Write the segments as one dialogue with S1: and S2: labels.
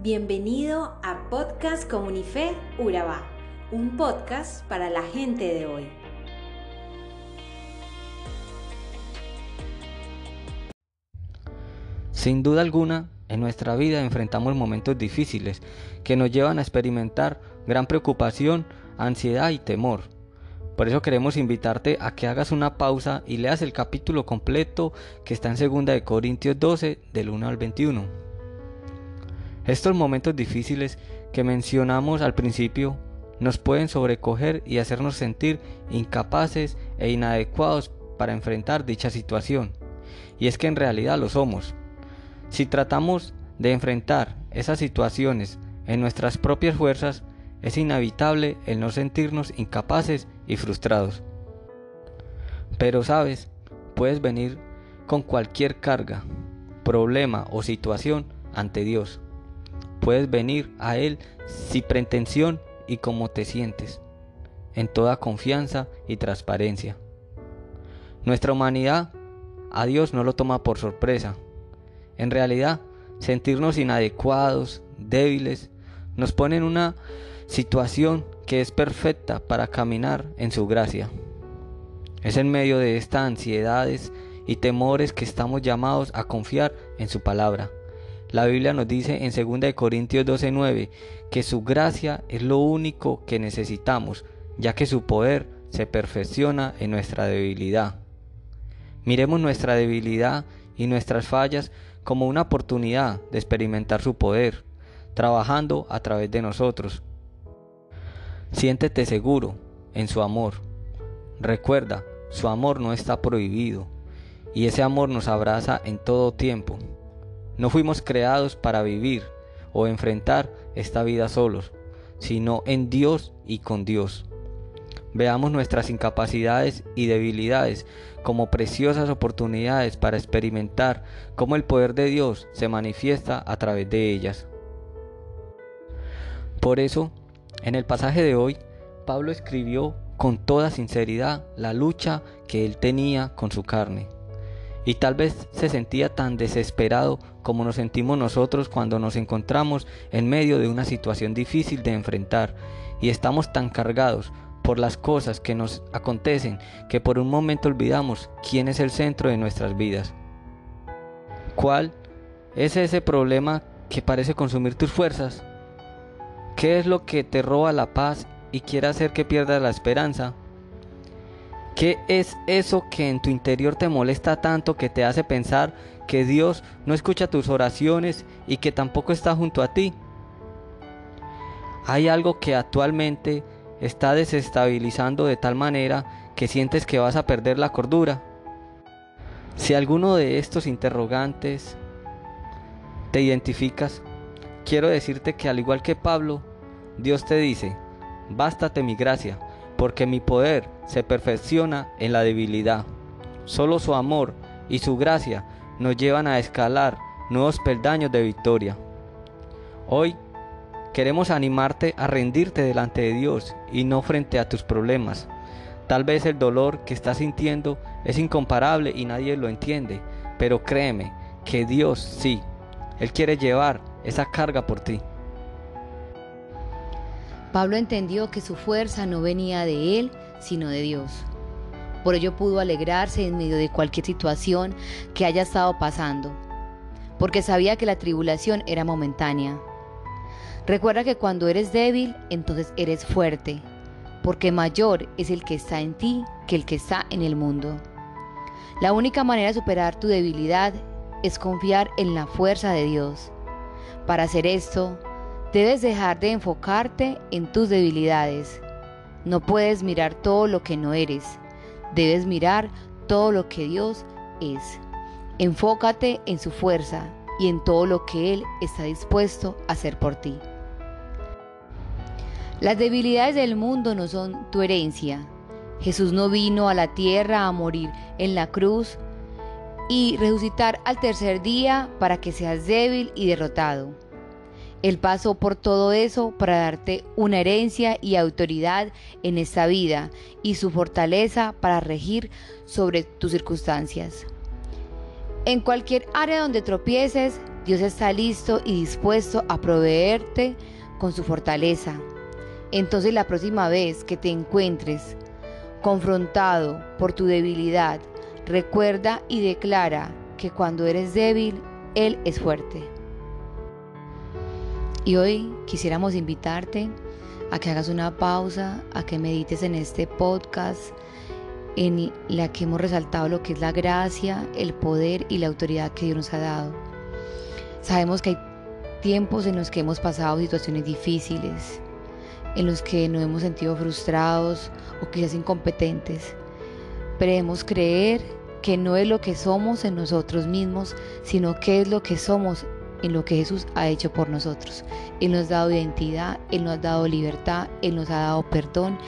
S1: Bienvenido a Podcast Comunife Urabá, un podcast para la gente de hoy.
S2: Sin duda alguna, en nuestra vida enfrentamos momentos difíciles que nos llevan a experimentar gran preocupación, ansiedad y temor. Por eso queremos invitarte a que hagas una pausa y leas el capítulo completo que está en 2 Corintios 12 del 1 al 21. Estos momentos difíciles que mencionamos al principio nos pueden sobrecoger y hacernos sentir incapaces e inadecuados para enfrentar dicha situación. Y es que en realidad lo somos. Si tratamos de enfrentar esas situaciones en nuestras propias fuerzas, es inevitable el no sentirnos incapaces y frustrados. Pero sabes, puedes venir con cualquier carga, problema o situación ante Dios Puedes venir a Él sin pretensión y como te sientes, en toda confianza y transparencia. Nuestra humanidad a Dios no lo toma por sorpresa. En realidad, sentirnos inadecuados, débiles, nos pone en una situación que es perfecta para caminar en su gracia. Es en medio de estas ansiedades y temores que estamos llamados a confiar en su palabra la Biblia nos dice en 2 Corintios 12:9 que su gracia es lo único que necesitamos, ya que su poder se perfecciona en nuestra debilidad. Miremos nuestra debilidad y nuestras fallas como una oportunidad de experimentar su poder, trabajando a través de nosotros. Siéntete seguro en su amor. Recuerda, su amor no está prohibido y ese amor nos abraza en todo tiempo. No fuimos creados para vivir o enfrentar esta vida solos, sino en Dios y con Dios. Veamos nuestras incapacidades y debilidades como preciosas oportunidades para experimentar cómo el poder de Dios se manifiesta a través de ellas. Por eso, en el pasaje de hoy, Pablo escribió con toda sinceridad la lucha que él tenía con su carne y tal vez se sentía tan desesperado como nos sentimos nosotros cuando nos encontramos en medio de una situación difícil de enfrentar y estamos tan cargados por las cosas que nos acontecen que por un momento olvidamos quién es el centro de nuestras vidas. ¿Cuál es ese problema que parece consumir tus fuerzas? ¿Qué es lo que te roba la paz y quiere hacer que pierdas la esperanza? ¿Qué es eso que en tu interior te molesta tanto que te hace pensar que Dios no escucha tus oraciones y que tampoco está junto a ti? Hay algo que actualmente está desestabilizando de tal manera que sientes que vas a perder la cordura. Si alguno de estos interrogantes te identificas, quiero decirte que al igual que Pablo, Dios te dice, bástate mi gracia porque mi poder se perfecciona en la debilidad. Solo su amor y su gracia nos llevan a escalar nuevos peldaños de victoria. Hoy queremos animarte a rendirte delante de Dios y no frente a tus problemas. Tal vez el dolor que estás sintiendo es incomparable y nadie lo entiende, pero créeme que Dios sí, Él quiere llevar esa carga por ti.
S3: Pablo entendió que su fuerza no venía de él, sino de Dios. Por ello pudo alegrarse en medio de cualquier situación que haya estado pasando, porque sabía que la tribulación era momentánea. Recuerda que cuando eres débil, entonces eres fuerte, porque mayor es el que está en ti que el que está en el mundo. La única manera de superar tu debilidad es confiar en la fuerza de Dios. Para hacer esto, Debes dejar de enfocarte en tus debilidades. No puedes mirar todo lo que no eres. Debes mirar todo lo que Dios es. Enfócate en su fuerza y en todo lo que Él está dispuesto a hacer por ti. Las debilidades del mundo no son tu herencia. Jesús no vino a la tierra a morir en la cruz y resucitar al tercer día para que seas débil y derrotado. Él pasó por todo eso para darte una herencia y autoridad en esta vida y su fortaleza para regir sobre tus circunstancias. En cualquier área donde tropieces, Dios está listo y dispuesto a proveerte con su fortaleza. Entonces la próxima vez que te encuentres confrontado por tu debilidad, recuerda y declara que cuando eres débil, Él es fuerte. Y hoy quisiéramos invitarte a que hagas una pausa, a que medites en este podcast en la que hemos resaltado lo que es la gracia, el poder y la autoridad que Dios nos ha dado. Sabemos que hay tiempos en los que hemos pasado situaciones difíciles, en los que nos hemos sentido frustrados o quizás incompetentes. Pero debemos creer que no es lo que somos en nosotros mismos, sino que es lo que somos en lo que Jesús ha hecho por nosotros. Él nos ha dado identidad, Él nos ha dado libertad, Él nos ha dado perdón,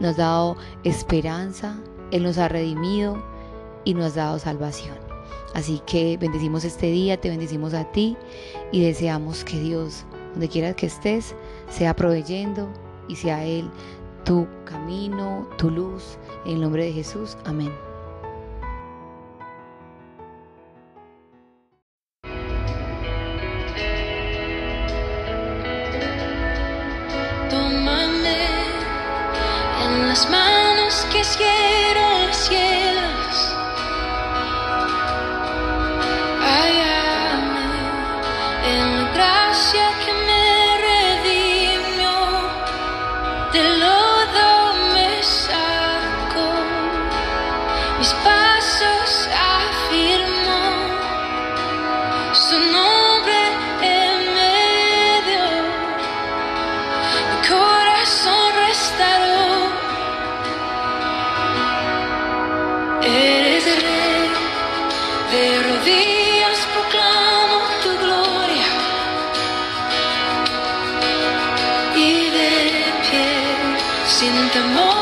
S3: nos ha dado esperanza, Él nos ha redimido y nos ha dado salvación. Así que bendecimos este día, te bendecimos a ti y deseamos que Dios, donde quieras que estés, sea proveyendo y sea Él tu camino, tu luz. En el nombre de Jesús, amén.
S4: scared. Sin temor